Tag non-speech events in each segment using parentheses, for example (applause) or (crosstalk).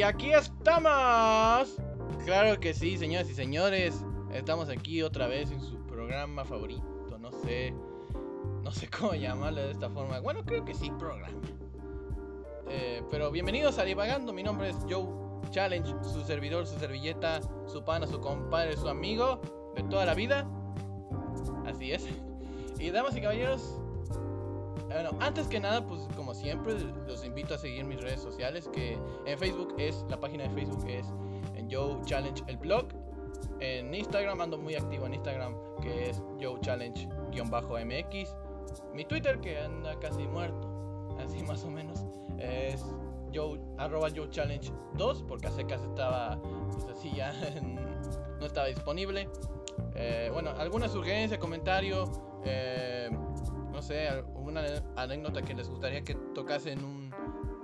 Y aquí estamos. Claro que sí, señoras y señores. Estamos aquí otra vez en su programa favorito. No sé. No sé (laughs) cómo llamarle de esta forma. Bueno, creo que sí, programa. Eh, pero bienvenidos a Divagando. Mi nombre es Joe Challenge, su servidor, su servilleta, su pana, su compadre, su amigo de toda la vida. Así es. (laughs) Y damas y caballeros, bueno, antes que nada, pues como siempre, los invito a seguir mis redes sociales, que en Facebook es, la página de Facebook es en Joe Challenge el blog. En Instagram ando muy activo en Instagram, que es Joe Challenge-MX. Mi Twitter, que anda casi muerto, (laughs) así más o menos, es Joe, arroba Joe Challenge 2, porque hace casi estaba, pues así ya, (laughs) no estaba disponible. Eh, bueno, alguna sugerencia, comentario, eh, no sé, alguna anécdota que les gustaría que tocase en un,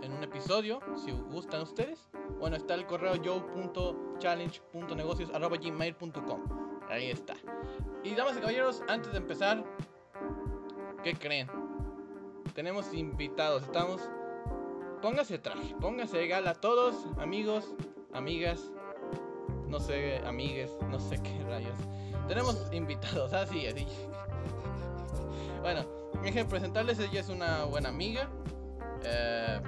en un episodio, si gustan ustedes. Bueno, está el correo joe.challenge.negocios.gmail.com. Ahí está. Y damas y caballeros, antes de empezar, ¿qué creen? Tenemos invitados, estamos... Póngase traje, póngase gala todos, amigos, amigas, no sé, amigues, no sé qué rayos. Tenemos invitados, así, así. (laughs) Bueno, déjenme presentarles, ella es una buena amiga. Eh,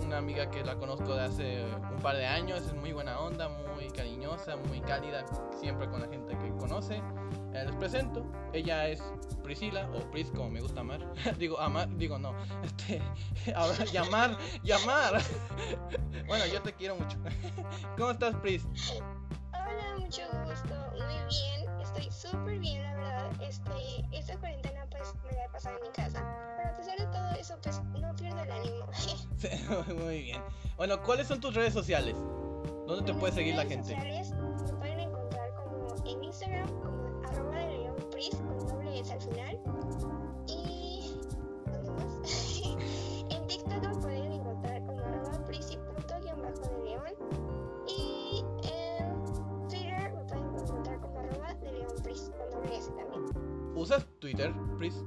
una amiga que la conozco de hace un par de años, es muy buena onda, muy cariñosa, muy cálida, siempre con la gente que conoce. Eh, les presento, ella es Priscila, o Pris como me gusta amar. (laughs) digo, amar, digo no, (laughs) este, (laughs) llamar, llamar. bueno, yo te quiero mucho. ¿Cómo estás, Pris? Hola, mucho gusto, muy bien, estoy súper bien, la verdad. Este, esta cuarentena pues me voy a pasar en mi casa, pero a pesar de todo eso pues no pierdo el ánimo. (laughs) muy bien. Bueno, ¿cuáles son tus redes sociales? ¿Dónde te puede seguir la gente? Sociales, me pueden encontrar como en Instagram como arroba de león pris con doble S al final. Y ¿dónde más? (laughs) ¿Usas Twitter, Pris?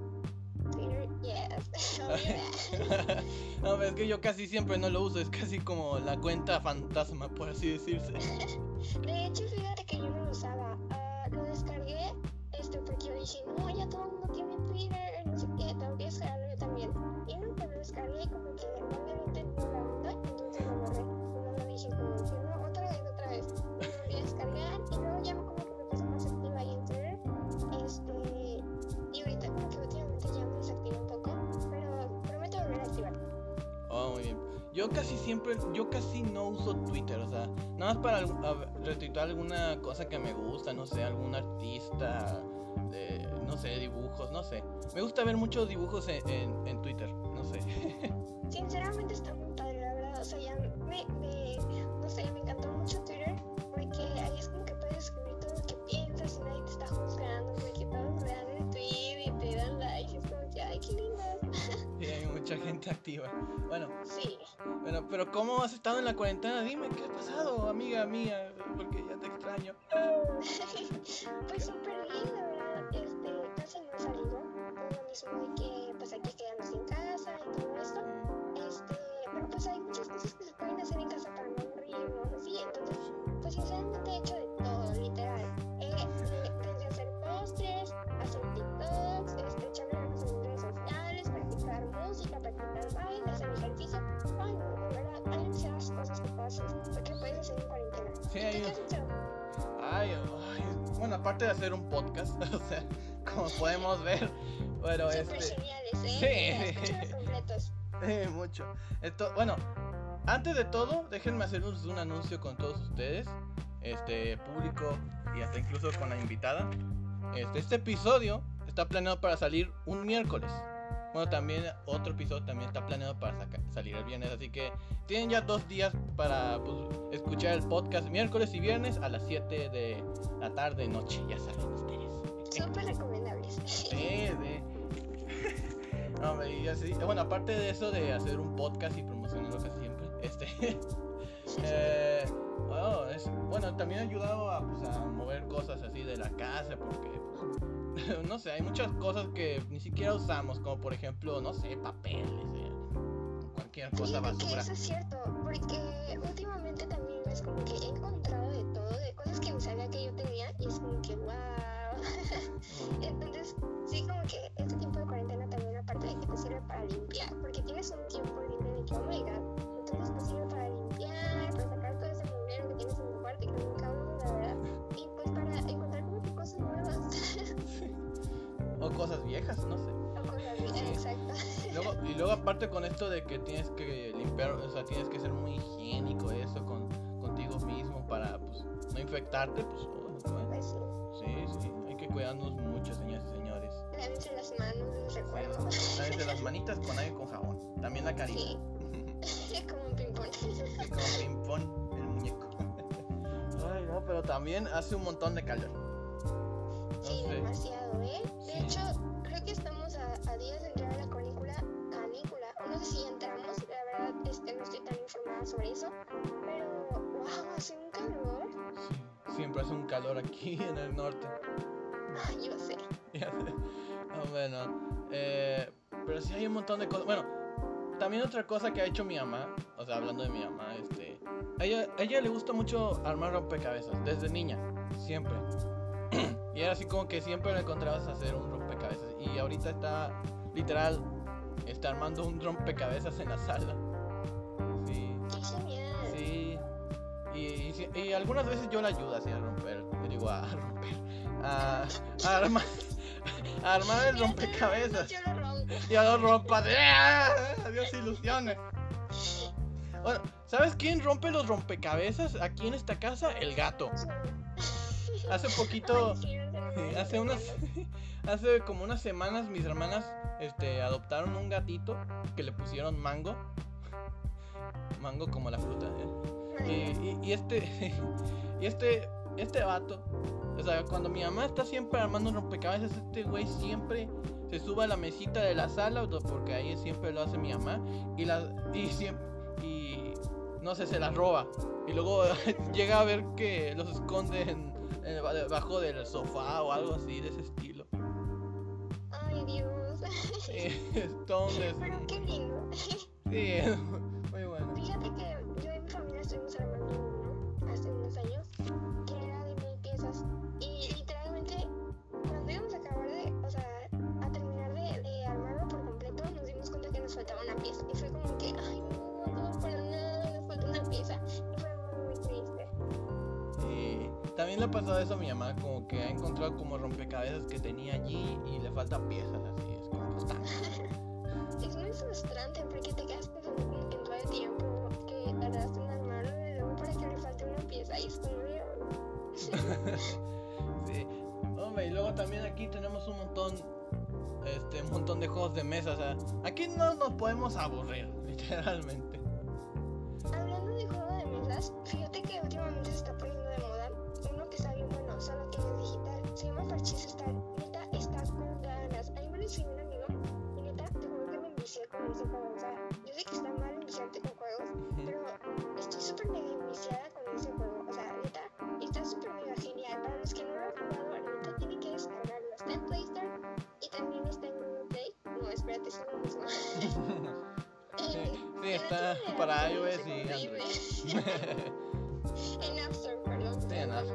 Twitter, yes. (laughs) no, es que yo casi siempre no lo uso, es casi como la cuenta fantasma, por así decirse. (laughs) De hecho, fíjate que yo no lo usaba. Ah, lo descargué este, porque yo dije, no, ya todo el mundo tiene Twitter, no sé qué, tengo que descargarlo yo también. Y no, pues lo descargué y como que no me entendió la onda, entonces lo borré. Luego lo dije como que no, otra vez, otra vez. Y lo volví a descargar y luego ya como que me Muy bien. Yo casi siempre, yo casi no uso Twitter, o sea, nada más para retuitear alguna cosa que me gusta, no sé, algún artista, de, no sé, dibujos, no sé. Me gusta ver muchos dibujos en, en- en Twitter, no sé. (laughs) Sinceramente está activa. Bueno, Sí. bueno, pero ¿cómo has estado en la cuarentena? Dime, ¿qué ha pasado, amiga mía? Porque ya te extraño. pues súper bien, la verdad. Este, casi no he salido. Lo mismo de que, pues, hay que quedarnos en casa y todo esto. Este, pero pues hay muchas cosas que se pueden hacer en casa para no aburrirnos, así. Entonces, pues sinceramente he hecho de todo, literal. Eh, eh, desde hacer postres, hacer TikToks, este, música, practicar baile, hacer ejercicio. Ay, no, de verdad, hay demasiadas cosas que puedes hacer, que puedes hacer en cuarentena. Sí, ¿Y hay tú qué has hecho? Ay, ay, bueno, aparte de hacer un podcast, (laughs) o sea, como podemos ver, bueno, este, geniales, sí. ¿eh? Completos. (laughs) eh, mucho. Esto, bueno, antes de todo, déjenme hacer un, un anuncio con todos ustedes, este público y hasta incluso con la invitada. Este, este episodio está planeado para salir un miércoles. Bueno, también otro episodio también está planeado para saca- salir el viernes, así que tienen ya dos días para pues, escuchar el podcast miércoles y viernes a las 7 de la tarde, noche, ya saben ustedes. Súper recomendables. Sí. No, hombre, así, bueno, aparte de eso de hacer un podcast y promocionarlo casi siempre, (laughs) este, eh, bueno, es- bueno, también ha ayudado a, pues, a mover cosas así de la casa, porque, (laughs) no sé, hay muchas cosas que ni siquiera usamos, como por ejemplo, no sé, papeles, eh, cualquier cosa Fíjate que basura. eso es cierto. Por porque últimamente también es como que he encontrado de todo, de cosas que ni sabía que yo tenía y es como que wow. (laughs) Entonces, sí, como que este tiempo de cuarentena también aparte de que te sirve para limpiar, porque tienes un tiempo O cosas viejas, no sé. exacto. Luego, y luego aparte con esto de que tienes que limpiar, o sea, tienes que ser muy higiénico eso con, contigo mismo para pues no infectarte, pues oh, Pues sí, sí, sí, hay que cuidarnos mucho, señoras y señores. lávense las manos, les recuerdo. Lávense las manitas con agua y con jabón. También la carita. Sí. (laughs) como un ping-pong. Sí, como ping-pong, el muñeco. (laughs) Ay, no, pero también hace un montón de calor. Sí, demasiado, ¿eh? De Sí. hecho, creo que estamos a, a días de entrar a la canícula, canícula. No sé si entramos, la verdad este, no estoy tan informada sobre eso. Pero, wow, hace un calor. Sí, siempre hace un calor aquí (laughs) en el norte. Ay, yo sé. (laughs) Ya sé. No, bueno, eh, pero sí hay un montón de cosas. Bueno, también otra cosa que ha hecho mi mamá, o sea, hablando de mi mamá, este, a ella, a ella le gusta mucho armar rompecabezas, desde niña, siempre. (clears throat) y era así como que siempre le encontrabas a hacer un rompecabezas. Y ahorita está, literal, está armando un rompecabezas en la sala. Sí. Y, y, algunas veces yo la ayudo así a romper, digo, a romper, a, a armar, (laughs) a armar el rompecabezas. Yo lo rompo. Y a los rompas. ¡Ah! Adiós ilusiones. Bueno, ¿sabes quién rompe los rompecabezas aquí en esta casa? El gato. Hace poquito, Ay, hace unas, (laughs) hace como unas semanas mis hermanas, este, adoptaron un gatito que le pusieron mango. (laughs) Mango como la fruta. ¿eh? Y, este, (laughs) y este, este vato, o sea, cuando mi mamá está siempre armando rompecabezas, este güey siempre se sube a la mesita de la sala, porque ahí siempre lo hace mi mamá, y la, y siempre, y no sé, se las roba. Y luego llega a ver que los esconde en, en- debajo del sofá o algo así de ese estilo. Ay, Dios. Sí, es todo un des- Pero qué lindo. (laughs) Sí, (laughs) muy bueno. Fíjate que yo y mi familia estuvimos también le ha pasado eso a mi mamá, como que ha encontrado como rompecabezas que tenía allí y le faltan piezas, así es como tan- (laughs) Es muy frustrante porque te quedas pensando como que en todo el tiempo que tardaste en armarlo y luego para que le falte una pieza y es como de... (laughs) sí. Hombre, y luego también aquí tenemos un montón, este, un montón de juegos de mesa, o sea, aquí no nos podemos aburrir, (laughs) literalmente. Está para iOS y Android. En App Store, perdón. Sí, en App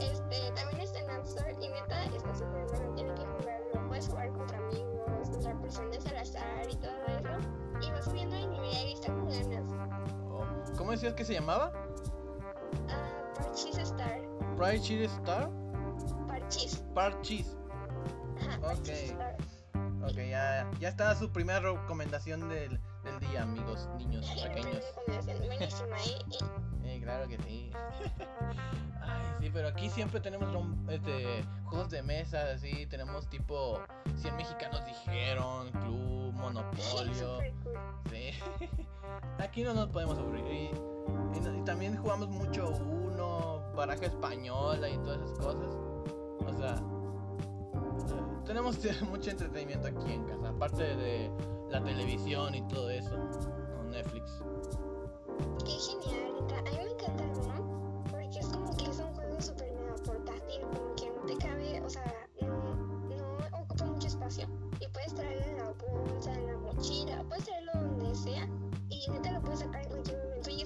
Este, también está en App Store y neta está súper bueno, tienen que jugarlo. Puedes jugar contra amigos, contra personas al azar y todo eso. Y vas subiendo de nivel y está con ganas. Oh, ¿Cómo decías que se llamaba? Ah, Parchís Star. Cheese Star? Parchís. Parchis. Ajá, Ok. Parchís Star. Ok, ya, ya está su primera recomendación del, amigos, niños pequeños. buenísima, (laughs) ¿eh? Eh, claro que sí. (laughs) Ay, sí, pero aquí siempre tenemos este, juegos de mesa, así, tenemos tipo 100 mexicanos dijeron, club, monopolio. (laughs) Sí. Aquí no nos podemos aburrir. Y, y no- y también jugamos mucho uno, baraja española y todas esas cosas. O sea, eh, tenemos mucho entretenimiento aquí en casa, aparte de la televisión y todo eso, o Netflix. Qué genial. A mí me encanta uno porque es como que es un juego súper mega portátil, como que no te cabe, o sea, no, no ocupa mucho espacio. Y puedes traerlo en la bolsa, en la mochila, puedes traerlo donde sea y neta lo puedes sacar en cualquier momento y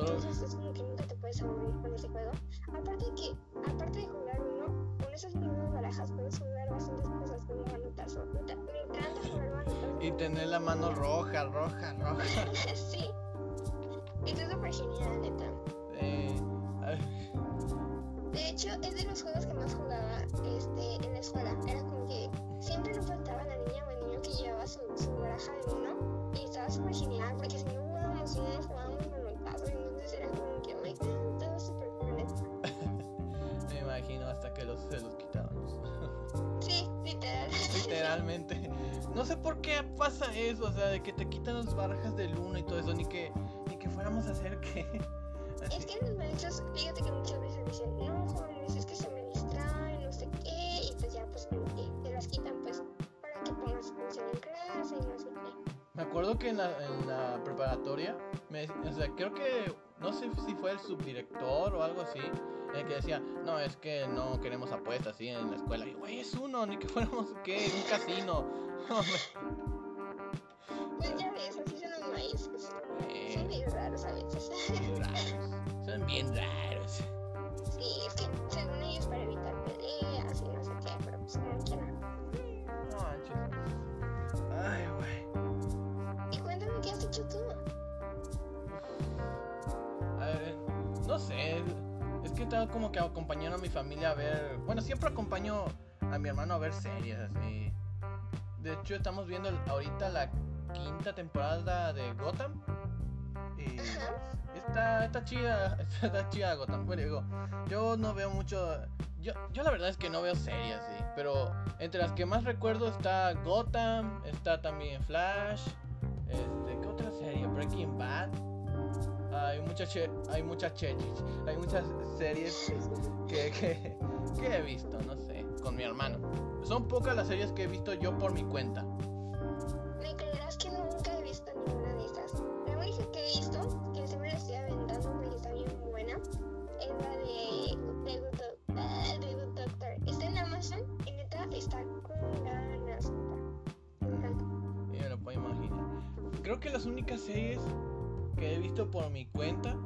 Entonces es como que nunca te puedes aburrir con ese juego. Aparte de que, aparte de jugar uno, con esas mismas barajas puedes jugar bastantes cosas como manotazo. Me, me encanta jugar manotazo. Y tener la mano roja, roja, roja. (laughs) sí. Está súper genial, neta. Eh, De hecho, es de los juegos que más jugaba este, en la escuela. Era como que siempre no faltaba la niña o el niño que llevaba su, su baraja de uno. Y estaba súper genial porque si no jugábamos uno, jugábamos hasta que los, se los quitáramos. Sí, literal. Literalmente. No sé por qué pasa eso, o sea, de que te quitan las barajas del uno y todo eso, ni que, ni que fuéramos a hacer que. Es así. que los maestros, fíjate que muchas veces dicen, no, jóvenes, es que se me distraen, no sé qué, y pues ya, pues que te las quitan, pues, para que pongas atención en clase y no sé qué. Me acuerdo que en la, en la preparatoria, me, o sea, creo que, no sé si fue el subdirector o algo así, el que decía, no, es que no queremos apuestas así en la escuela. Y, güey, es uno, ni que fuéramos, ¿qué? Un casino. (laughs) Pues ya ves, así son los maestros. Eh, Son medio raros a veces. bien raros. Son bien raros. Sí, es que sé. Es que estaba como que acompañando a mi familia a ver. Bueno, siempre acompaño a mi hermano a ver series así. De hecho, estamos viendo ahorita la quinta temporada de Gotham. Y está, está chida, (laughs) está chida Gotham. Bueno, digo, yo no veo mucho. Yo, yo la verdad es que no veo series así. Pero entre las que más recuerdo está Gotham, está también Flash. Este, ¿qué otra serie? Breaking Bad. Hay muchas hay muchas che- hay muchas series que, que, que he visto, no sé, con mi hermano. Son pocas las series que he visto yo por mi cuenta. Me creerás que nunca he visto ninguna de esas. La única que he visto, que siempre la estoy aventando porque está bien buena, es la de The Good, Doc- ah, The Good Doctor. Está en Amazon y neta está con ganas. Me encanta. Lo puedo imaginar. Creo que las únicas series que he visto por mi cuenta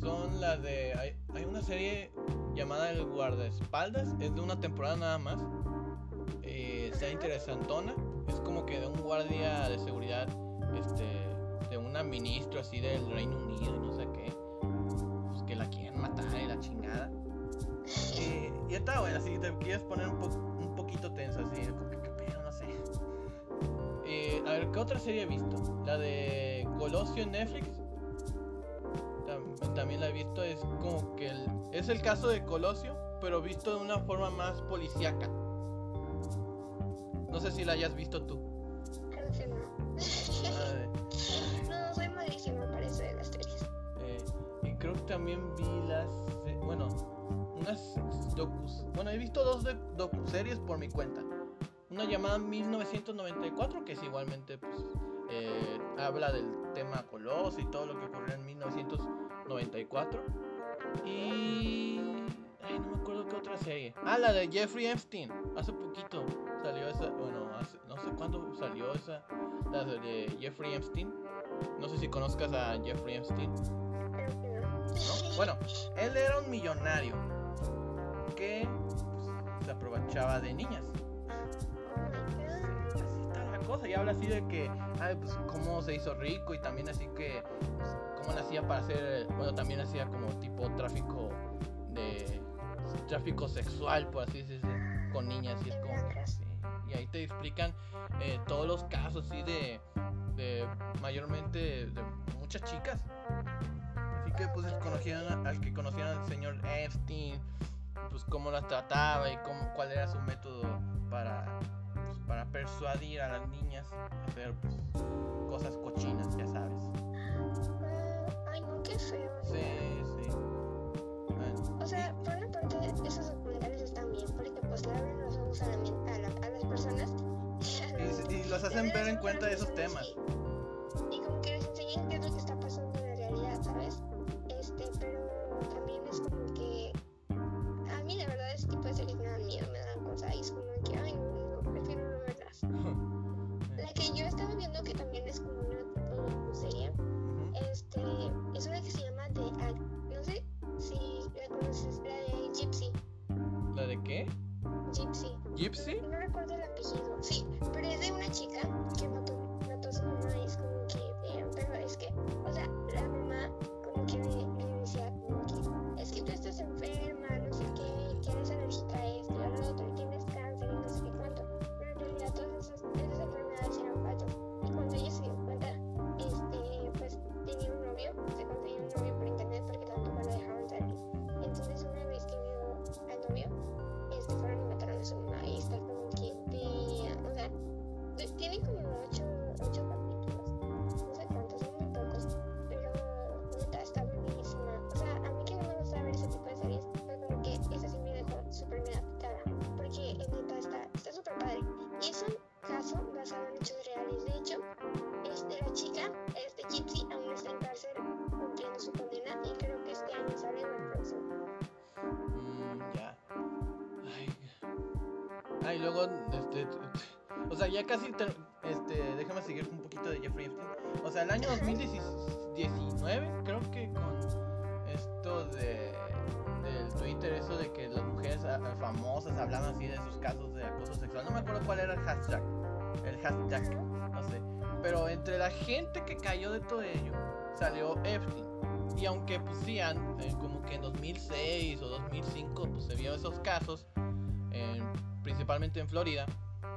son las de. Hay, hay una serie llamada El Guardaespaldas, es de una temporada nada más. Eh, está interesantona. Es como que de un guardia de seguridad, este, de una ministro así del Reino Unido y no sé qué. Pues que la quieren matar y la chingada. Y, y está bueno, si te quieres poner un, po- un poquito tenso así, que qué pedo, no sé. Eh, a ver, ¿qué otra serie he visto? La de Colosio en Netflix. Tam- también la he visto, es como que el- es el caso de Colosio, pero visto de una forma más policíaca. No sé si la hayas visto tú. Creo que no. Ah, (laughs) No, soy malísima para eso de las series. eh, y creo que también vi las, eh, bueno, unas docus. Bueno, he visto dos de docuseries por mi cuenta. Una llamada 1994, que es igualmente, pues, eh, habla del tema Colosio y todo lo que ocurrió en 1994. Y... Ay, no me acuerdo qué otra serie. Ah, la de Jeffrey Epstein. Hace poquito salió esa, bueno, hace- no sé cuándo salió esa, la de Jeffrey Epstein. No sé si conozcas a Jeffrey Epstein. ¿no? Bueno, él era un millonario que pues, se aprovechaba de niñas. Cosa. Y habla así de que, ay, pues cómo se hizo rico y también así que, pues, cómo le hacía para hacer, bueno, también hacía como tipo tráfico de, tráfico sexual, por así decirlo, con niñas. Y es como sí. Y ahí te explican eh, todos los casos, sí, de, de mayormente de muchas chicas. Así que pues conocían al que conocían al señor Epstein, pues cómo las trataba y cómo, cuál era su método para, pues, para persuadir a las niñas a hacer pues, cosas cochinas, ya sabes. Ah, Ay, no, qué feo. Sí, sí. Bueno, O sea, por una parte, esos documentales están bien porque pues le abren los ojos a, la a, la- a las personas. y, y los hacen ver en cuenta de esos temas. Y, y como que les enseñan qué es lo que está pasando en la realidad, ¿sabes? Este, pero también es como que a mí la verdad ese tipo de series me dan miedo, me dan cosas y es como (laughs) La que yo estaba viendo que también es como una tipo serie, este, es una que se llama The Act. No sé si la conoces, la de Gypsy. ¿La de qué? Gypsy. ¿Gypsy? Ay, luego, este. (laughs) O sea, ya casi. este, déjame seguir un poquito de Jeffrey Epstein. O sea, el año 2019, creo que con esto de. Del Twitter, eso de que las mujeres ah, ah, famosas hablaban así de sus casos de acoso sexual. No me acuerdo cuál era el hashtag. El hashtag, no sé. Pero entre la gente que cayó de todo ello, salió Epstein. Y aunque pues sí, an- eh, como que en 2006 o 2005 pues se vio esos casos, principalmente en Florida,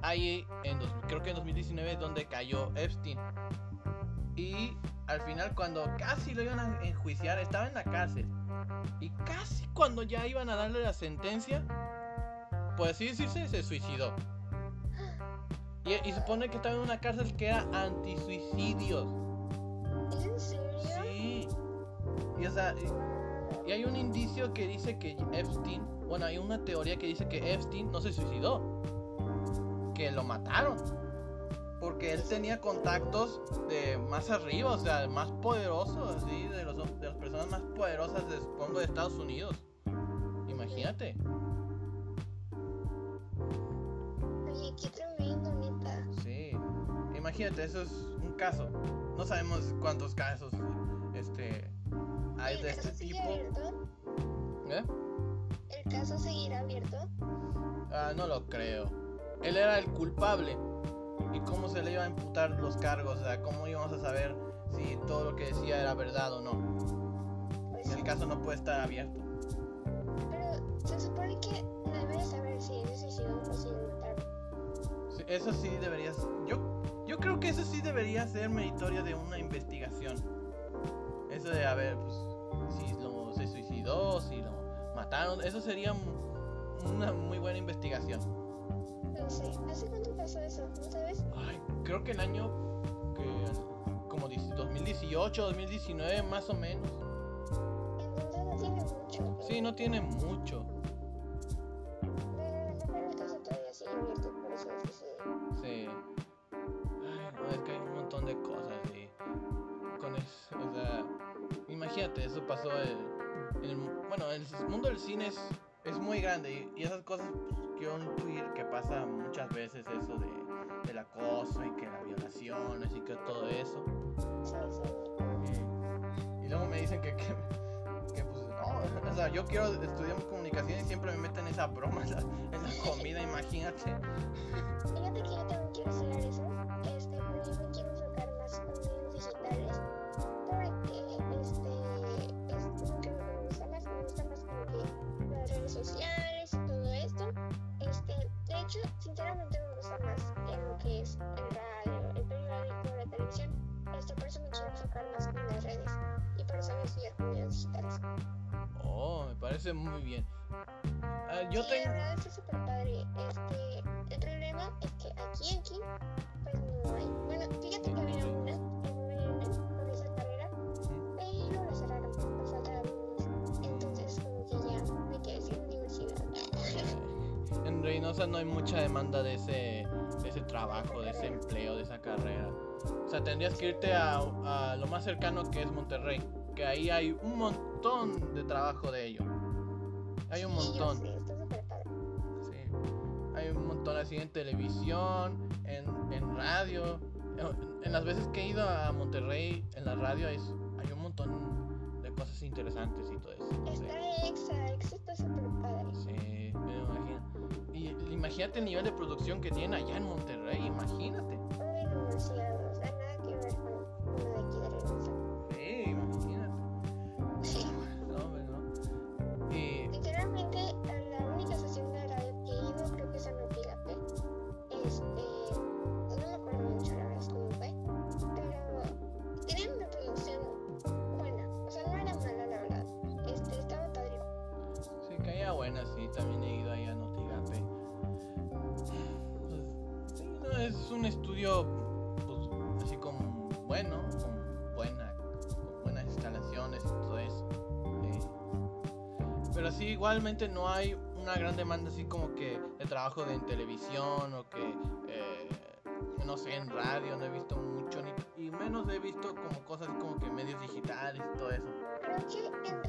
ahí en dos- creo que en 2019 es donde cayó Epstein. Y al final cuando casi lo iban a enjuiciar, estaba en la cárcel. Y casi cuando ya iban a darle la sentencia, por así decirse, se suicidó. Y, y supone que estaba en una cárcel que era anti-suicidios. ¿Es en serio? Sí. Y, o sea, y- hay un indicio que dice que Epstein, bueno, hay una teoría que dice que Epstein no se suicidó, que lo mataron. Porque él tenía contactos de más arriba, o sea, más poderosos, así, de, los, de las personas más poderosas, de, supongo, de Estados Unidos. Imagínate. Oye, qué tremendo, neta. Sí. Imagínate, eso es un caso. No sabemos cuántos casos este, hay ¿El de este sigue tipo. abierto? ¿Eh? ¿El caso seguirá abierto? Ah, no lo creo. Él era el culpable. ¿Y cómo se le iba a imputar los cargos? O sea, ¿cómo íbamos a saber si todo lo que decía era verdad o no? Pues El sí. caso no puede estar abierto. Pero se supone que no debe saber si se suicidó o si. Sí, Eso sí deberías. Yo, yo creo que eso sí debería ser meritorio de una investigación. Eso de a ver, pues, si lo, se suicidó, si lo mataron. Eso sería una muy buena investigación. No sé, ¿hace cuánto pasó eso? ¿No sabes? Ay, creo que el año que como dice, 2018, 2019 más o menos. Entonces no tiene mucho. Sí, no tiene mucho. Pero el caso todavía sigue abierto, por eso es que se... Sí. Ay, no, es que hay un montón de cosas y con eso, o sea, imagínate, eso pasó en, en el, bueno, el mundo del cine es, es muy grande y, y esas cosas pues, quiero intuir que pasa muchas veces eso de, del acoso y que la violación y que todo eso. Y, y luego me dicen que, que, que, pues no, (laughs) o sea, yo quiero estudiar comunicación y siempre me meten esa broma (laughs) en la, comida, imagínate. Fíjate que yo quiero estudiar eso, es el radio, el periódico, la televisión, este, por eso me quiero enfocar más en las redes, y por eso voy a estudiar medios digitales. Oh, me parece muy bien. Ah, yo sí, tengo... la verdad está súper padre, este, el problema es que aquí, aquí, pues no hay. Bueno, fíjate que había una en UNM con esa carrera, pero la cerraron por falta de En Reynosa no hay mucha demanda de ese, de ese trabajo, de ese empleo, de esa carrera. O sea, tendrías que irte a, a lo más cercano que es Monterrey, que ahí hay un montón de trabajo de ello. Hay un Sí, montón. padre. Sí. Hay un montón así en televisión, en, en radio. En, en las veces que he ido a Monterrey, en la radio es, hay un montón de cosas interesantes y todo eso. Está Exa, Exa está súper padre. Sí, me imagino. Y imagínate el nivel de producción que tienen allá en Monterrey, imagínate. Demasiado. O no hay una gran demanda así como que de trabajo en televisión o que, eh, no sé, en radio no he visto mucho, ni, y menos he visto como cosas como que medios digitales y todo eso. Creo que en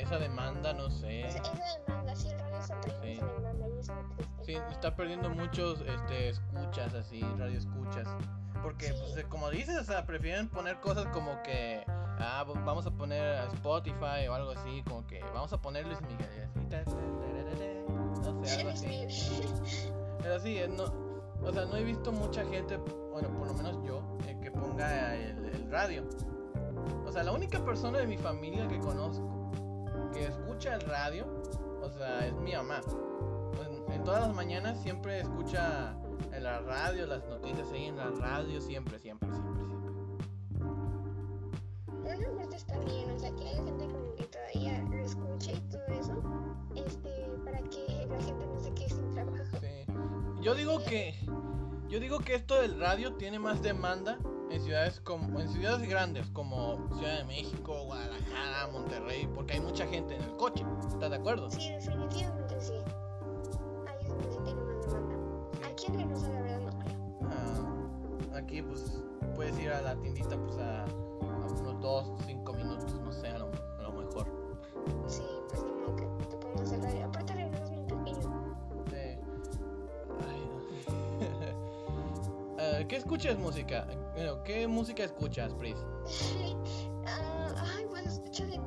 esa demanda, no sé. Esa, esa demanda, sí, el radio está perdiendo Sí. esa demanda y es muy triste. Sí, está perdiendo muchos este, escuchas así, radio escuchas. Porque, Sí. pues, como dices, o sea, prefieren poner cosas como que, ah, vamos a poner a Spotify o algo así, como que vamos a poner Luis Miguel y así, ta, ta, tararara, no sé, algo así. (laughs) Pero sí, eh, no, o sea, no he visto mucha gente, bueno, por lo menos yo, eh, que ponga el, el radio. O sea, la única persona de mi familia que conozco que escucha el radio, o sea, es mi mamá. En, en todas las mañanas siempre escucha en la radio, las noticias ahí en la radio, siempre, siempre, siempre, siempre. Una parte está bien, o sea, que haya gente como que todavía lo escuche y todo eso, este, para que la gente no se quede sin trabajo. Sí. Yo digo que yo digo que esto del radio tiene más demanda en ciudades como en ciudades grandes como Ciudad de México, Guadalajara, Monterrey, porque hay mucha gente en el coche. ¿Estás de acuerdo? Sí, definitivamente sí. Ahí es donde sí tiene más demanda. Aquí en Reynosa la verdad no creo. Ah, aquí pues puedes ir a la tiendita pues a, a unos 2, 5 minutos, no sé, a lo, a lo mejor. Sí, ¿Qué escuchas música? Bueno, ¿Qué música escuchas, Pris? Ah, ay, pues escucho de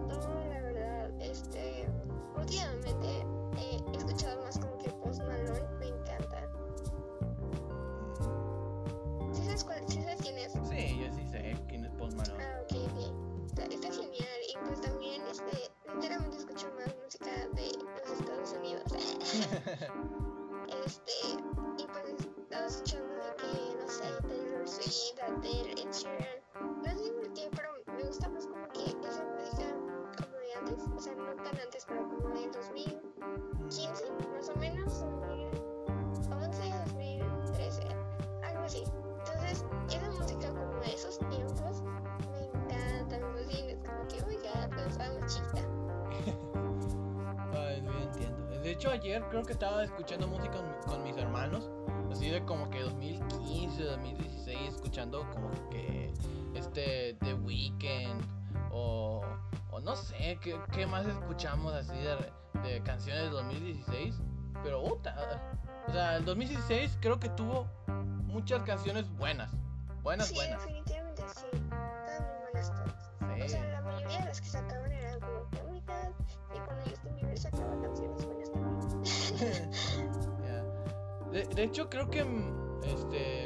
hecho, ayer creo que estaba escuchando música con, mis hermanos, así de como que 2015, 2016, escuchando como que este The Weeknd o, o no sé, ¿qué, qué más escuchamos así de, de canciones de 2016? Pero, puta, o sea, el 2016 creo que tuvo muchas canciones buenas, buenas, sí, buenas. sí. De, hecho, creo que mm, este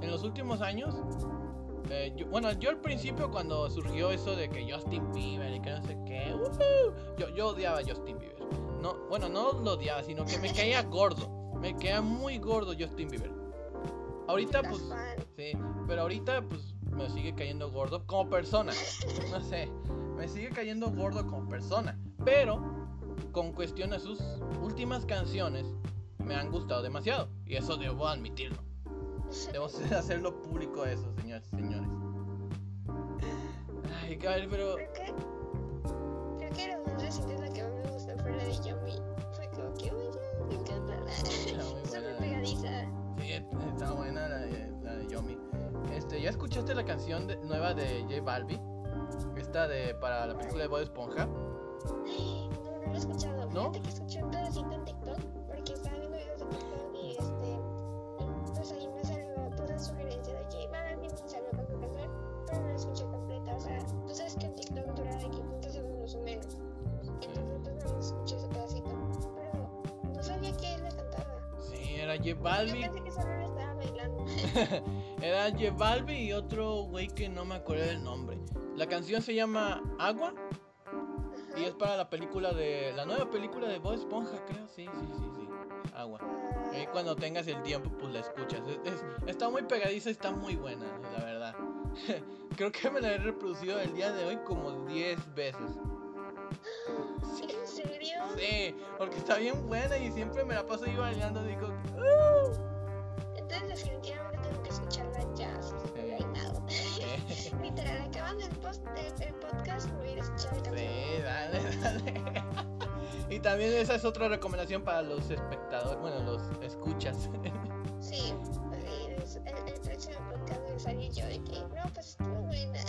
en los últimos años, eh, yo- bueno, yo al principio cuando surgió eso de que Justin Bieber y que no sé qué, yo, yo odiaba a Justin Bieber. No, bueno, no lo odiaba, sino que me caía gordo. Me caía muy gordo Justin Bieber. Ahorita pues, sí, pero ahorita pues me sigue cayendo gordo como persona. No sé, me sigue cayendo gordo como persona. Pero con cuestión a sus últimas canciones me han gustado demasiado. Y eso debo admitirlo. Debo (laughs) hacerlo público eso, señores y señores. Ay, ver, pero ¿Por qué? que reciente es la que más me gustó fue la de Yomi. Fue como que, me encanta la. Está muy (laughs) Súper buena. pegadiza. Sí, está buena la de, la de Yomi. Este, ¿ya escuchaste la canción de- nueva de J Balbi? Esta de para la película de Bob Esponja. No, no lo he escuchado. ¿No? Fíjate que escuché un pedacito en TikTok J Yo Balbi. pensé que solo lo estaba bailando. (laughs) Era J y otro güey que no me acuerdo del nombre. La canción se llama Agua y es para la película de. La nueva película de Bob Esponja, creo. Sí, sí, sí, sí. Agua. Ahí cuando tengas el tiempo, pues la escuchas. Es- es- está muy pegadiza y está muy buena, la verdad. (laughs) Creo que me la he reproducido el día de hoy como 10 veces. ¿Sí, ¿En serio? Sí, porque está bien buena y siempre me la paso ahí bailando. Digo, "Uh". Entonces, definitivamente tengo que escucharla ya. Bailado. Sí, (laughs) Literal, acabando el, post, el, el podcast, voy a ir a escuchar sí, dale, dale. (laughs) Y también esa es otra recomendación para los espectadores, bueno, los escuchas. (laughs) Sí, pues, el, el próximo podcast voy a salir yo de que, no, pues estuvo buena.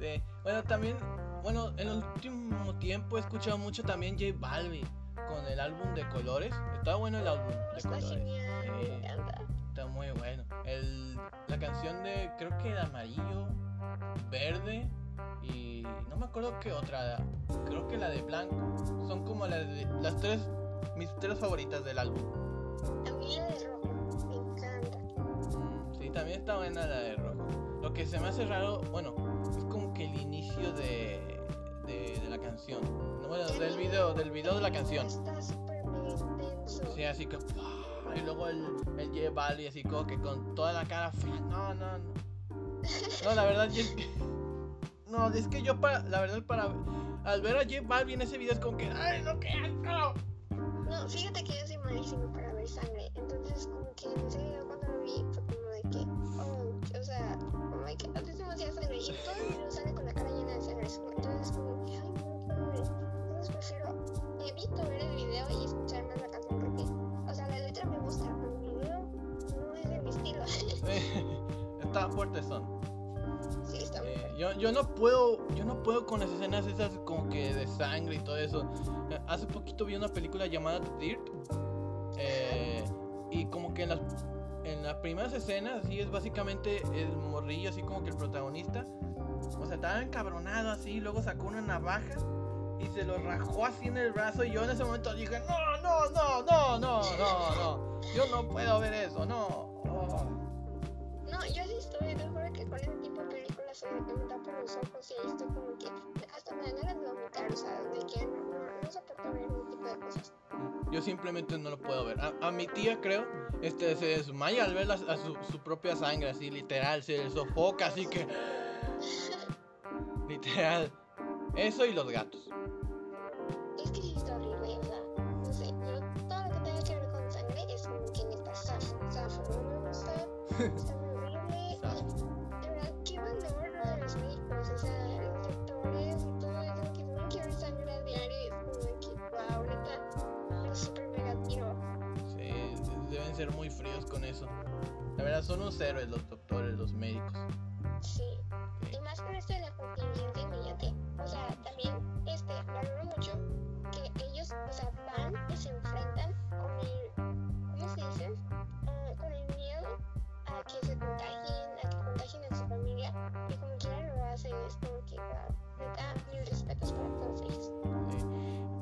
Sí. Bueno, también, bueno, en el último tiempo he escuchado mucho también J Balvin con el álbum de colores. Está bueno el álbum de Está colores. genial, Sí. me encanta. Está muy bueno. El, la canción de, creo que de amarillo, verde y no me acuerdo qué otra. Creo que la de blanco. Son como las, de- las tres, mis tres favoritas del álbum. A mí la de rojo, me encanta. Mm, Sí, también está buena la de rojo. Lo que se me hace raro, bueno, que el inicio de, de, de la canción. No, bueno, del video, del video de la canción. Sí, así que. ¡pah! Y luego el, el J Balvin así como que con toda la cara fea. No, no, no. No, la verdad es que. (laughs) No, es que yo para. La verdad para. Al ver a J Balvin ese video es como que. ¡Ay, no, qué asco! No, fíjate que yo soy malísimo para ver sangre. Entonces, como que en ese video cuando lo vi, fue como de que, oh, o sea, my god, es demasiada sangre. Y todo el video sale con la cara llena de sangre. Entonces, como que, ay, no ver. Entonces, prefiero, evito ver el video y escuchar más la canción porque, o sea, la letra me gusta, pero el video no es de mi estilo. (laughs) Está fuerte son. sí, está Eh, yo, yo no puedo, yo no puedo con las escenas esas como que de sangre y todo eso. Eh, Hace poquito vi una película llamada Dirt. eh, y como que en las, en las primeras escenas, sí es básicamente el morrillo, así como que el protagonista. O sea, estaba encabronado así, luego sacó una navaja y se lo rajó así en el brazo. Y yo en ese momento dije, no, no, no, no, no, no, no. Yo no puedo ver eso, no. Oh. No, yo sí estoy, te juro que con ese tipo de películas se me tapo los ojos y ahí estoy como que hasta me dan ganas de vomitar, o sea, de que no, no, no soporto ver ese tipo de cosas. Yo simplemente no lo puedo ver. A, mi tía, creo, este, se desmaya al ver las- a su, propia sangre, así literal, se sofoca, así que. Literal. Eso y los gatos. Es lo que Son unos héroes los doctores, los médicos. Sí. Y más con esto de la contingencia inmediata. O sea, también este, valoro mucho que ellos, o sea, van y se enfrentan con el, ¿cómo se dice? Ah, con el miedo a que se contagien, a que contagien a su familia. Y como quiera lo hacen, es como que, wow, neta, mil respetos para todos ellos.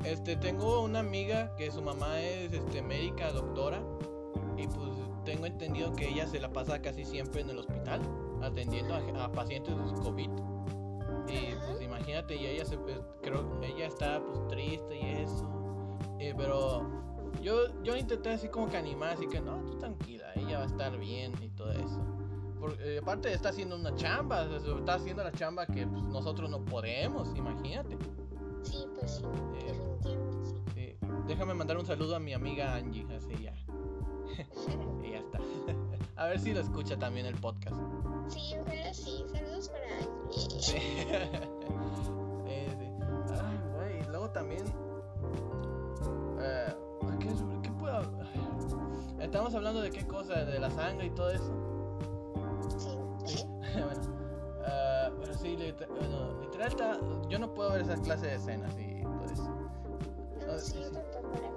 Este, tengo una amiga que su mamá es este, médica, doctora. Y pues tengo entendido que ella se la pasa casi siempre en el hospital atendiendo a, a pacientes de COVID. Y pues imagínate, y ella se, pues, creo ella está pues triste y eso. Eh, pero yo, yo intenté así como que animar, así que no, tú tranquila, ella va a estar bien y todo eso. Por- eh, aparte está haciendo una chamba, está haciendo la chamba que pues, nosotros no podemos, imagínate. Sí, pues sí, Eh. Sí, déjame mandar un saludo a mi amiga Angie, así ya. (laughs) y ya está. (laughs) A ver si lo escucha también el podcast. Sí, ojalá sí. Saludos para (laughs) sí. sí, sí. Ay, güey. Y luego también. Eh, ¿qué, ¿Qué puedo.? Estamos hablando de qué cosa, de la sangre y todo eso. Sí. ¿eh? Eh, bueno. Sí, literal, bueno, yo no puedo ver esas clases de escenas y todo eso. No, sí, yo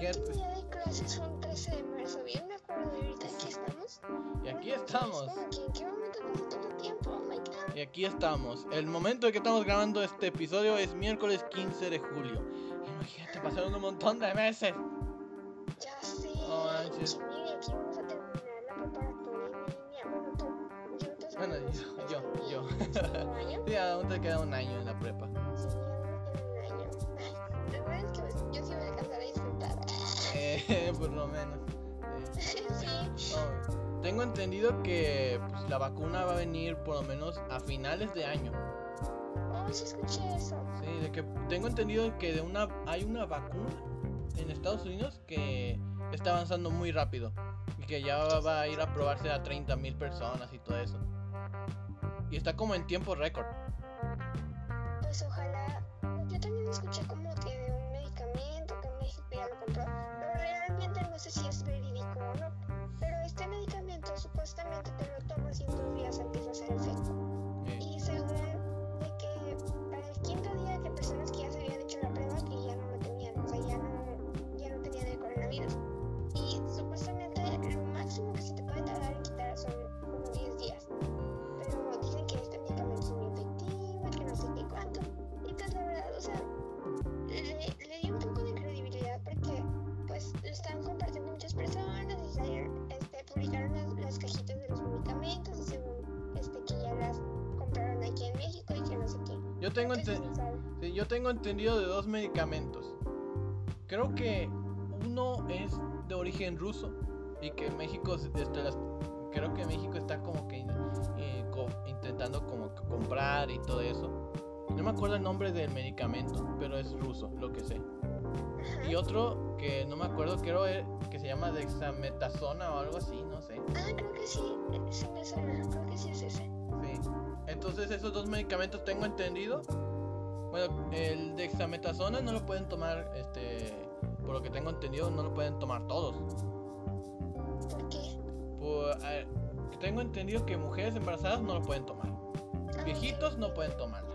Y El último día de clases fue un 13 de marzo, bien me acuerdo, y ahorita aquí estamos. y aquí Bueno, estamos. En qué momento pasó tanto tiempo, oh. Y aquí estamos. El momento en que estamos grabando este episodio es miércoles 15 de julio. Imagínate, pasaron un montón de meses. Ya sé. No manches. que mire, aquí vamos a terminar la en línea. Bueno, tú, yo yo, yo. Sí, (laughs) aún te queda un año en la prepa. Sí, un año. La verdad es que pues, yo sí voy a alcanzar a. Eh, por lo menos. Eh, sí. no, tengo entendido que pues, la vacuna va a venir por lo menos a finales de año. Oh, sí escuché eso. Sí, de que tengo entendido que de una hay una vacuna en Estados Unidos que está avanzando muy rápido y que ya va, va a ir a probarse a 30 mil personas y todo eso. Y está como en tiempo récord. Pues ojalá. Yo también escuché como realmente no yo tengo ente- sí, yo tengo entendido de dos medicamentos. Creo que uno es de origen ruso y que México este, las- creo que México está como que eh, co- intentando como que comprar y todo eso. No me acuerdo el nombre del medicamento, pero es ruso, lo que sé. Y otro que no me acuerdo, creo eh, que se llama dexametasona o algo así, no sé. Ah, creo que sí, eh, sí me suena, creo que sí es ese. Sí. Entonces esos dos medicamentos tengo entendido. Bueno, el dexametasona no lo pueden tomar, este, por lo que tengo entendido, no lo pueden tomar todos. ¿Por qué? Por, tengo entendido que mujeres embarazadas no lo pueden tomar. Ah, Viejitos no pueden tomarla.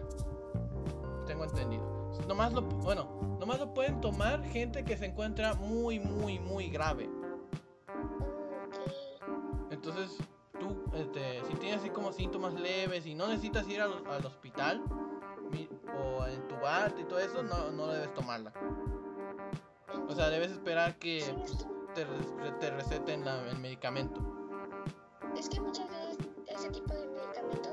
Tengo entendido. Nomás lo, bueno, nomás lo pueden tomar gente que se encuentra muy, muy, muy grave. ok. Entonces, este, si tienes así como síntomas leves y no necesitas ir al, al hospital o entubarte y todo eso, no, no debes tomarla. O sea, debes esperar que pues, te, te receten el medicamento. Es que muchas veces ese tipo de medicamentos,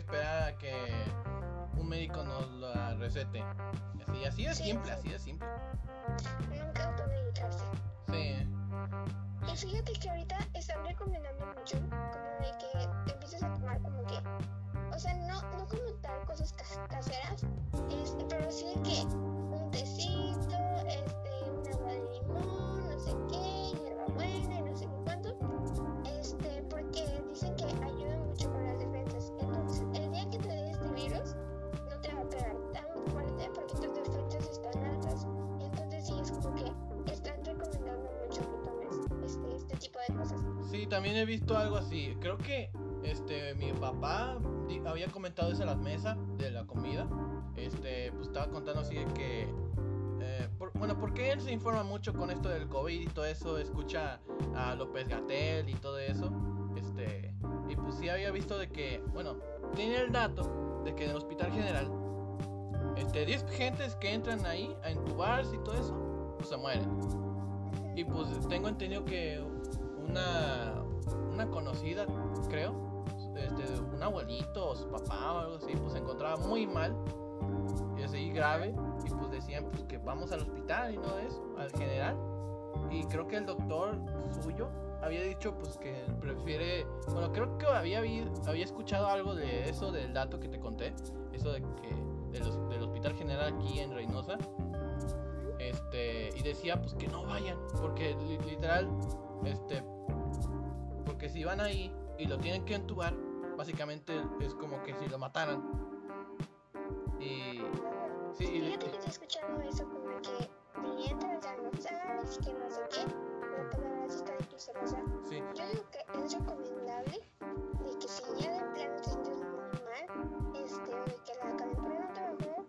esperar a que un médico nos la recete. Así, así de Sí, simple, sí. así de simple. Nunca automedicarse. Sí. Y fíjate que ahorita están recomendando mucho como de que empieces a tomar como que, o sea, no, no como tal cosas cas- caseras, este, pero sí que un tecito, también he visto algo así. Creo que este mi papá había comentado eso en las mesas de la comida. Este, pues estaba contando así de que eh, bueno, porque él se informa mucho con esto del COVID y todo eso, escucha a López Gatel y todo eso. Este, y pues sí había visto de que, bueno, tiene el dato de que en el Hospital General este 10 gentes que entran ahí a entubarse y todo eso, pues se mueren. Y pues tengo entendido que una, una conocida, creo, este, un abuelito o su papá o algo así, pues se encontraba muy mal, y así grave, y pues decían pues que vamos al hospital y no eso, al general. Y creo que el doctor suyo había dicho pues que prefiere, bueno, creo que había, había escuchado algo de eso, del dato que te conté, eso de que del, del hospital general aquí en Reynosa, este, y decía pues que no vayan, porque li- literal, este, porque si van ahí y lo tienen que entubar, básicamente es como que si lo mataran. Y sí, y- Fíjate que te he escuchado eso como que mientras ya no sabes que no sé qué, pero pues la verdad sí está difícil, o sea, sí, yo digo que es recomendable de que si ya de plano te sientes muy mal, este, de que la calentura no te bajó,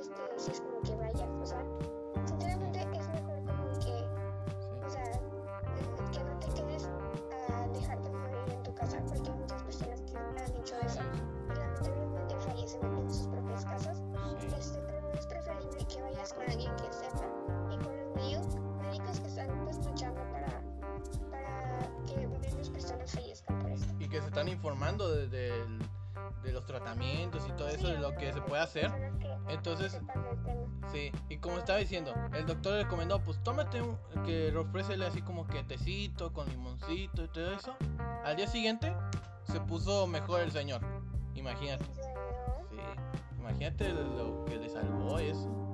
este, si es como que vayas, o sea, están informando de, del- de los tratamientos y todo eso, de lo que se puede hacer. Entonces, sí, y como estaba diciendo, el doctor le recomendó, pues tómate un, que ofrécele así como que tecito con limoncito y todo eso. Al día siguiente se puso mejor el señor. Imagínate, sí, imagínate lo que le salvó eso.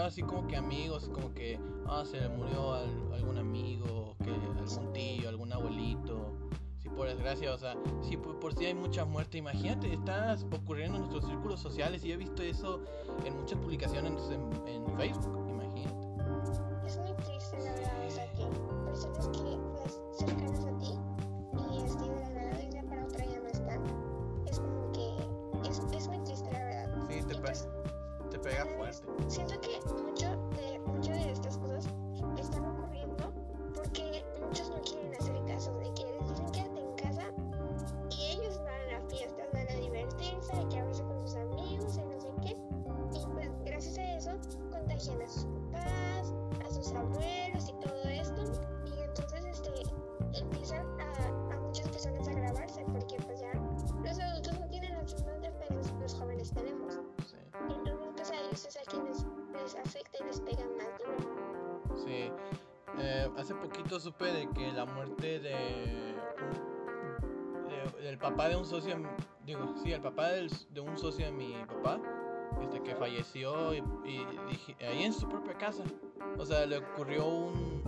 Así como que amigos, como que, ah, se le murió al- algún amigo, que algún tío, algún abuelito, si por desgracia, o sea, si por, si hay mucha muerte, imagínate, está ocurriendo en nuestros círculos sociales y he visto eso en muchas publicaciones en, en Facebook, socio, digo, sí, el papá del- de un socio de mi papá, este que falleció y, y dije- ahí en su propia casa. O sea, le ocurrió un,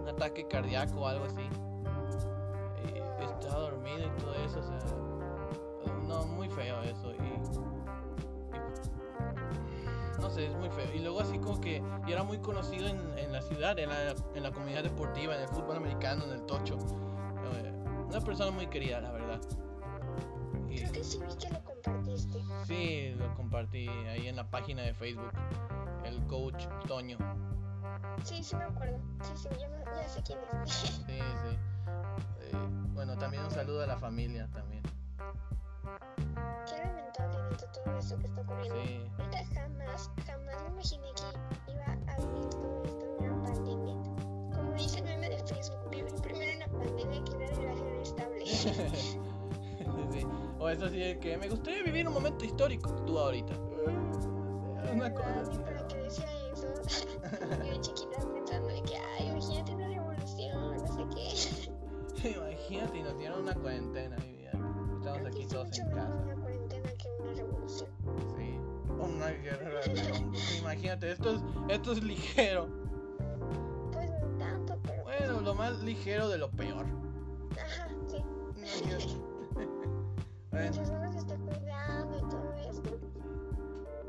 un ataque cardíaco o algo así. Y estaba dormido y todo eso, o sea, no, muy feo eso. Y, y- no sé, es muy feo. Y luego así como que y era muy conocido en, en la ciudad, en la, en la comunidad deportiva, en el fútbol americano, en el tocho. Eh, una persona muy querida, la verdad. Y Creo que sí vi que lo compartiste. sí, lo compartí ahí en la página de Facebook, el coach Toño. Sí, sí me acuerdo. Sí, sí, ya, me- ya sé quién es. Sí, sí. Eh, bueno, también un saludo a la familia también. Qué lamentable todo esto que está ocurriendo. Sí, Ahorita jamás, jamás me imaginé que iba a vivir todo esto en una pandemia. Como dice el meme de Facebook, viví primero en la pandemia que una relación estable. (laughs) sí. O eso sí, de que me gustaría vivir un momento histórico. Tú ahorita. Una cosa que decía eso, (laughs) yo chiquita pensando de que, ay, imagínate una revolución, no sé qué. (laughs) Imagínate, y nos dieron una cuarentena. Estamos aquí todos en casa. una cuarentena que una revolución. Sí. Una guerra. (laughs) Imagínate, esto es, esto es ligero. Pues no tanto, pero. Bueno, lo más ligero de lo peor. Ajá, sí. Bueno, cuidando y todo esto,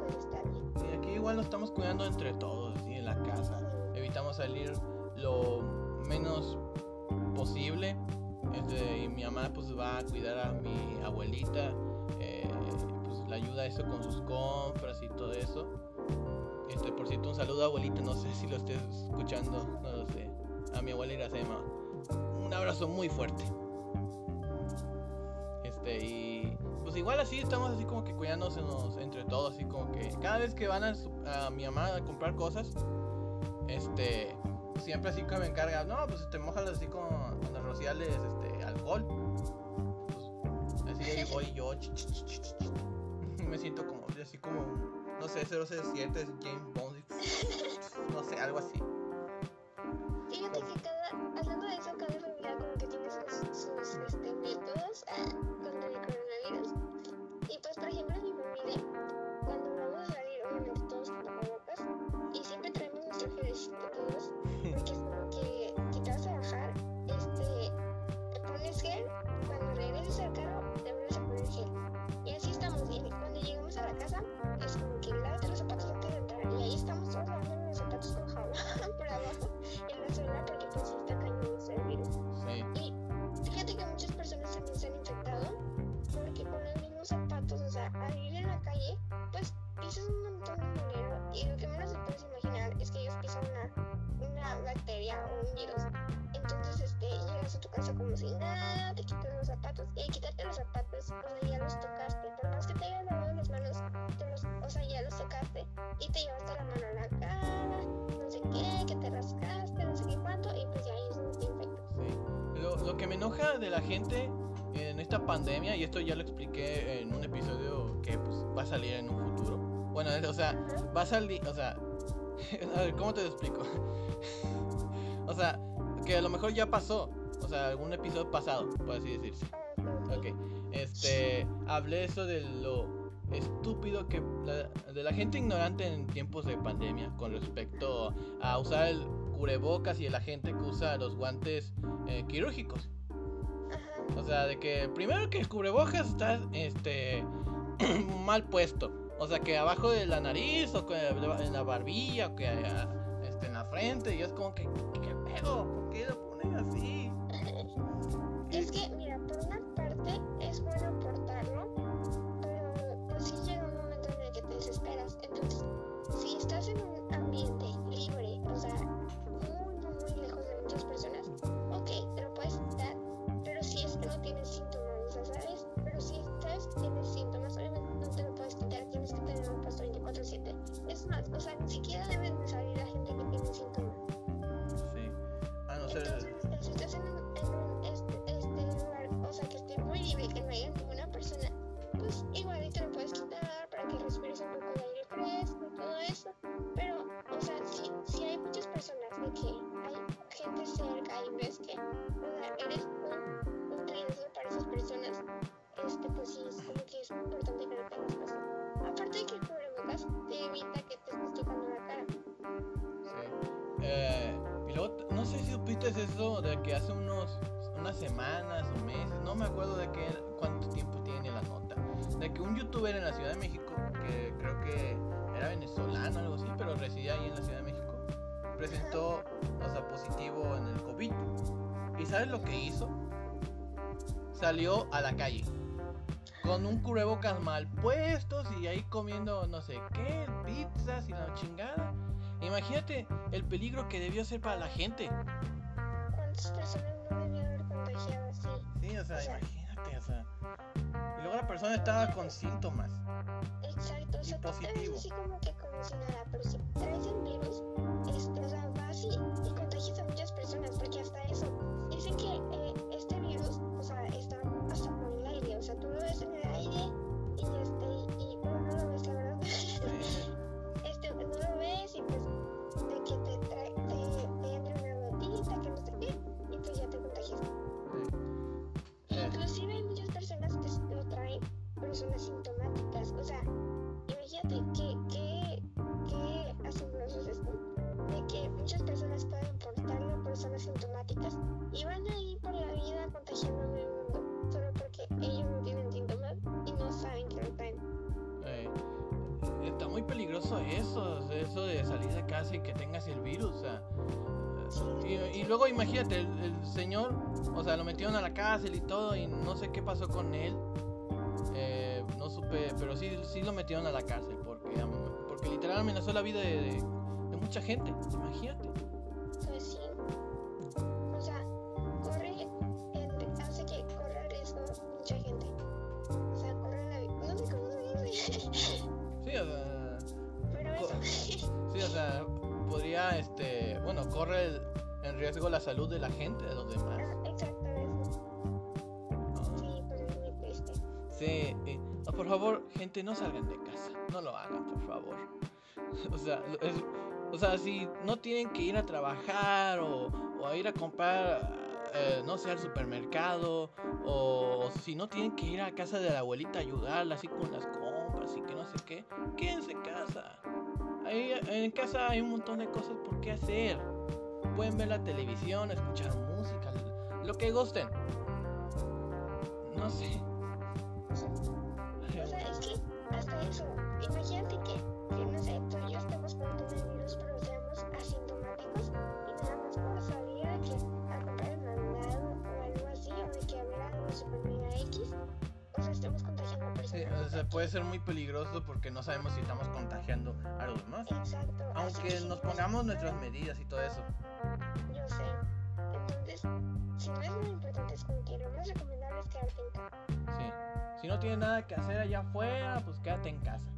está bien. y aquí igual nos estamos cuidando entre todos, ¿sí? en la casa. Evitamos salir lo menos posible. Este, y mi mamá pues va a cuidar a mi abuelita. eh, pues la ayuda eso con sus compras y todo eso. Este, por cierto, un saludo abuelita, no sé si lo estés escuchando, no lo sé. A mi abuela Iracema. Un abrazo muy fuerte. Este, y pues igual así estamos así como que cuidándonos entre todos, así como que cada vez que van a, su- a mi mamá a comprar cosas, este, siempre así que me encarga, no, pues te mojas así con, con los rociales, este, alcohol. Pues, así ahí voy yo, ch, ch, ch, me siento como, así como, no sé, 007, James Bond, no sé, algo así. Que cada, hablando de eso, cada familia como que tiene sus, sus este, métodos ah, como si nada, te quitas los zapatos y al quitarte los zapatos, o sea, ya los tocaste. Por más que te hayas lavado las manos, te los, o sea, ya los tocaste y te llevaste la mano a la cara, no sé qué, que te rascaste, no sé qué cuánto, y pues ya es donde te sí. Lo, lo que me enoja de la gente en esta pandemia, y esto ya lo expliqué en un episodio que pues, va a salir en un futuro. Bueno, o sea, va a salir, o sea, (laughs) a ver, ¿cómo te lo explico? (laughs) o sea, que a lo mejor ya pasó, o sea, algún episodio pasado, por así decirse. Ok, este, hablé eso de lo estúpido que la- de la gente ignorante en tiempos de pandemia con respecto a usar el cubrebocas y de la gente que usa los guantes eh, quirúrgicos. O sea, de que primero que el cubrebocas está este (clears throat) mal puesto. O sea, que abajo de la nariz o que en la barbilla o que este, en la frente. Y es como que, ¿qué pedo? ¿Por qué lo? Es que, mira, por una parte es bueno portarlo, pero pues sí llega un momento en el que te desesperas. Entonces, si estás en un ambiente este, pues sí, es como que es importante que lo tengas puesto. Aparte de que el cubrebocas te evita que te estés tocando la cara. Sí. Eh, y luego, no sé si supiste eso de que hace unos unas semanas o meses, no me acuerdo de qué, cuánto tiempo tiene la nota, de que un youtuber en la Ciudad de México, que creo que era venezolano o algo así, pero residía ahí en la Ciudad de México, presentó, o sea, positivo en el COVID. ¿Y sabes lo que hizo? Salió a la calle con un cubrebocas mal puestos y ahí comiendo no sé qué, pizzas y la chingada. Imagínate el peligro que debió ser para la gente. ¿Cuántas personas no debían haber contagiado así? Sí, o sea, O sea- imagínate, o sea. Y luego la persona estaba con síntomas. Exacto, o sea, ves positivo. así como que como si nada, pero si traes el virus, este, o sea, vas y, y contagias a muchas personas, porque hasta eso, dicen que eh, de salir de casa y que tengas el virus. O sea, Y, luego imagínate, el, señor, o sea, lo metieron a la cárcel y todo, y no sé qué pasó con él. Eh, no supe, pero sí, sí lo metieron a la cárcel, porque, porque literal amenazó la vida de mucha gente, imagínate. Pues sí. Corre el- en riesgo la salud de la gente, de los demás. Ah, exacto, eso. Ah. Sí, pero es muy triste. Sí, eh, ah, por favor, gente, no salgan de casa. No lo hagan, por favor. (laughs) O sea, es- o sea, si no tienen que ir a trabajar o, o a ir a comprar, eh, no sé, al supermercado, o si no tienen que ir a casa de la abuelita a ayudarla así con las compras y que no sé qué, quédense en casa. Ahí en casa hay un montón de cosas por qué hacer. Pueden ver la televisión, escuchar música, lo que gusten. No sé. O sea, es que hasta eso. Imagínate que, Sí, o sea, puede ser muy peligroso porque no sabemos si estamos contagiando a los demás. Exacto. Aunque que nos pongamos es- nuestras medidas y todo eso. Yo sé. Entonces, si no es muy importante esconder, lo más recomendable es quedarte en casa. Sí. Si no tienes nada que hacer allá afuera, pues quédate en casa.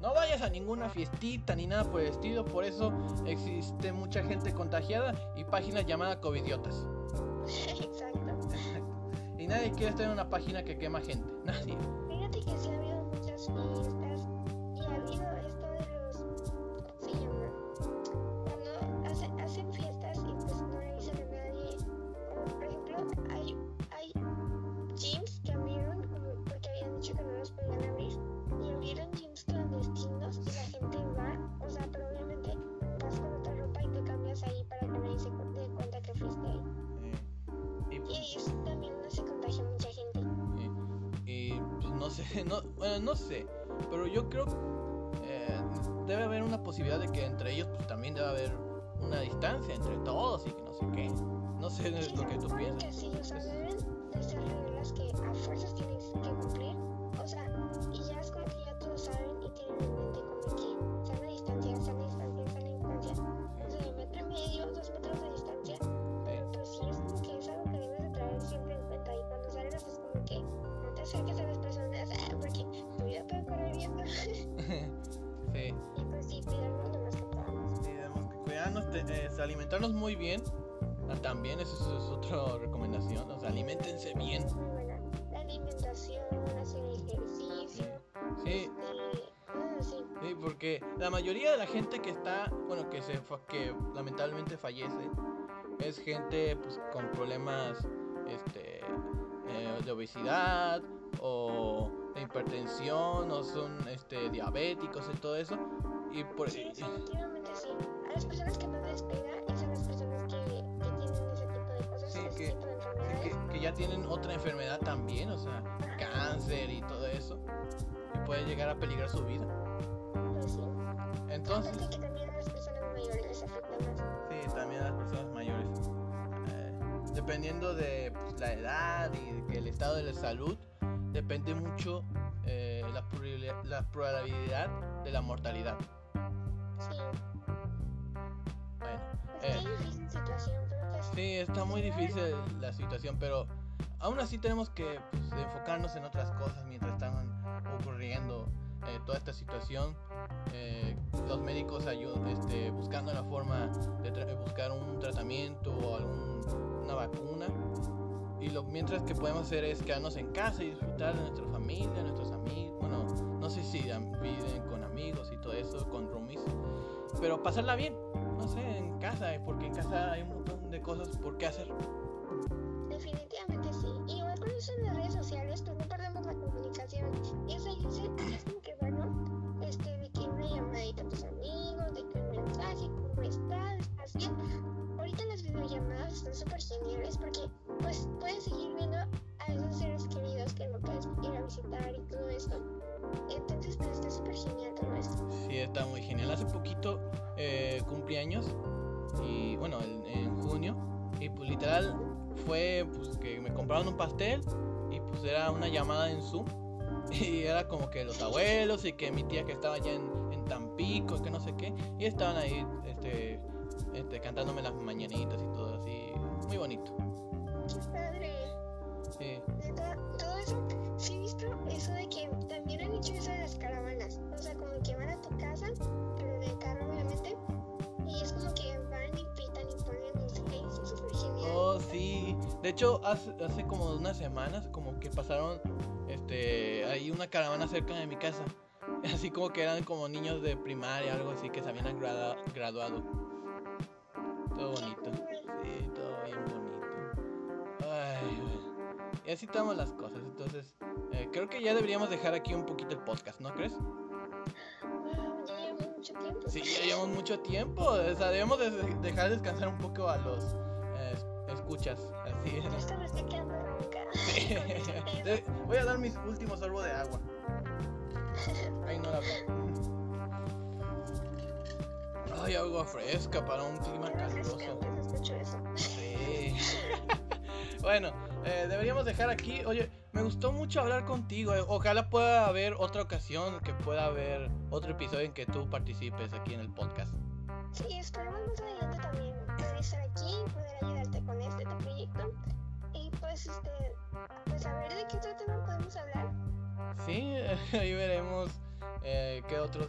No vayas a ninguna fiestita ni nada por el estilo. Por eso existe mucha gente contagiada y páginas llamadas covidiotas. (laughs) Exacto. Y nadie quiere estar en una página que quema gente. (laughs) Nadie. Fíjate que sí ha habido muchas fiestas y ha habido esto sé. Pero yo creo eh, debe haber una posibilidad de que entre ellos pues también debe haber una distancia entre todos y que no sé qué. No sé Sí, lo que tú piensas. que sí, o sea, deben de ser reglas que a fuerzas tienes que cumplir. O sea, la mayoría de la gente que está, bueno, que se que lamentablemente fallece, es gente pues con problemas este eh, de obesidad o de hipertensión o son este diabéticos y todo eso y por Sí, definitivamente sí. A las personas que más les pega a las personas que, que tienen ese tipo de cosas, Sí, ese que- tipo de enfermedades. que, que ya tienen otra enfermedad también, o sea, cáncer y todo eso y puede llegar a peligrar su vida. Entonces, que también a las personas mayores les afecta más. Sí, también a las personas mayores. Eh, dependiendo de pues, la edad y el estado de la salud, depende mucho eh, la, probabilidad, la probabilidad de la mortalidad. Sí. Bueno, Pues eh, qué difícil situación, pero sí, está muy difícil la situación, pero aún así tenemos que pues, enfocarnos en otras cosas mientras están ocurriendo eh, toda esta situación. Eh, los médicos ayudan este, buscando la forma de buscar un tratamiento o alguna vacuna. Y lo mientras que podemos hacer es quedarnos en casa y disfrutar de nuestra familia, nuestros amigos. Bueno, no sé si viven con amigos y todo eso, con roomies. Pero pasarla bien, no sé, en casa, eh, porque en casa hay un montón de cosas por qué hacer. definitivamente sí. Y igual con eso en las redes sociales, pues no perdemos la comunicación. Y es ahí, sí, es ¿Estás bien? Ahorita las videollamadas están súper geniales porque pues puedes seguir viendo a esos seres queridos que no puedes ir a visitar y todo esto. Entonces pues está súper genial todo esto. Sí, está muy genial. Hace poquito eh, cumplí años y bueno, en, en junio. Y pues literal fue pues que me compraron un pastel y pues era una llamada en Zoom. (laughs) Y era como que los abuelos y que mi tía que estaba allá en, en Tampico y que no sé qué. Y estaban ahí este, este, cantándome las mañanitas y todo así. Muy bonito. Qué padre. Sí. Neta, todo eso, sí he visto eso de que también han hecho eso de las caravanas. O sea, como que van a tu casa, pero en el carro obviamente. Y es como que van y pitan y ponen música y es súper genial. Oh, sí. De hecho, hace, hace como unas semanas, como que pasaron, este, ahí una caravana cerca de mi casa. (laughs) Así como que eran como niños de primaria, algo así, que se habían graduado. Todo bonito. Sí, todo bien bonito. Ay. Y así estamos las cosas. Entonces, eh, creo que ya deberíamos dejar aquí un poquito el podcast, ¿no crees? Ya llevamos mucho tiempo. Sí, ya llevamos mucho tiempo. O sea, debemos de- dejar descansar un poco a los eh, escuchas. Así. Yo esta me estoy quedando ronca. Sí. (laughs) Voy a dar mis últimos sorbos de agua. Ay, no la Ay, agua fresca para un clima caluroso. Sí. (laughs) bueno, eh, deberíamos dejar aquí. Oye, me gustó mucho hablar contigo. eh. Ojalá pueda haber otra ocasión, que pueda haber otro episodio en que tú participes aquí en el podcast. Sí, esperemos más adelante también poder estar aquí, poder ayudarte con este tu proyecto. Y pues, este, pues a ver de qué otro tema podemos hablar. Sí, (laughs) ahí veremos eh, qué otras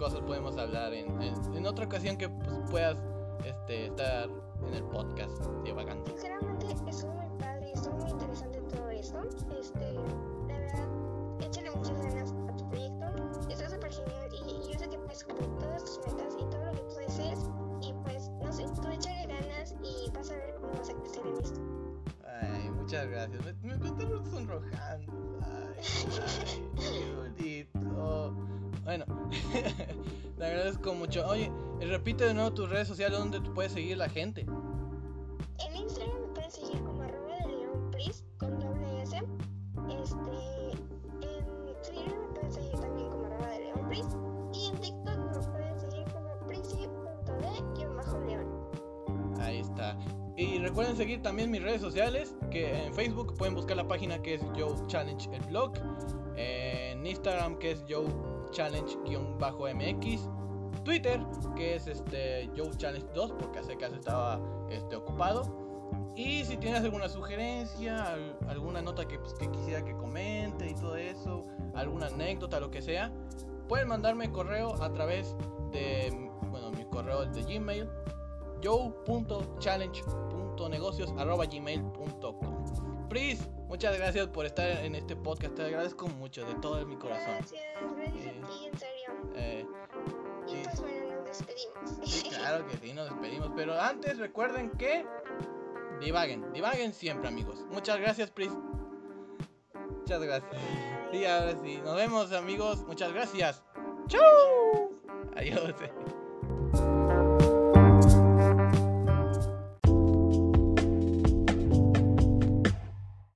cosas podemos hablar en, en- en otra ocasión que pues, puedas este, estar en el podcast divagando. Sinceramente, estuvo muy padre y estuvo muy interesante todo esto. Este, la verdad, échale muchas ganas a tu proyecto. Está súper genial y, y yo sé que puedes cumplir todas tus metas y todo lo que tú desees. Y pues, no sé, tú échale ganas y vas a ver cómo vas a crecer en esto. Ay, muchas gracias. Agradezco mucho. Oye, repite de nuevo tus redes sociales donde te puede seguir la gente. En Instagram me pueden seguir como arroba de león pris con doble S. Este, en Twitter me pueden seguir también como arroba de león pris. Y en TikTok me pueden seguir como prisi.de-león. Ahí está. Y recuerden seguir también mis redes sociales, que en Facebook pueden buscar la página que es Joe Challenge el blog, en Instagram que es Joe Challenge-mx, Twitter que es este Joe Challenge 2 porque hace caso estaba este, ocupado. Y si tienes alguna sugerencia, al- alguna nota que, pues, que quisiera que comente y todo eso, alguna anécdota, lo que sea, pueden mandarme correo a través de, bueno, mi correo de Gmail, joe.challenge.negocios.gmail.com Pris, muchas gracias por estar en este podcast, te agradezco mucho de todo mi corazón. Gracias, gracias Eh, a ti, en serio. Eh, despedimos. Claro que sí, nos despedimos. Pero antes recuerden que divaguen, divaguen siempre, amigos. Muchas gracias, Pris. Muchas gracias. Sí, ahora sí. Nos vemos, amigos. Muchas gracias. ¡Chau! Adiós.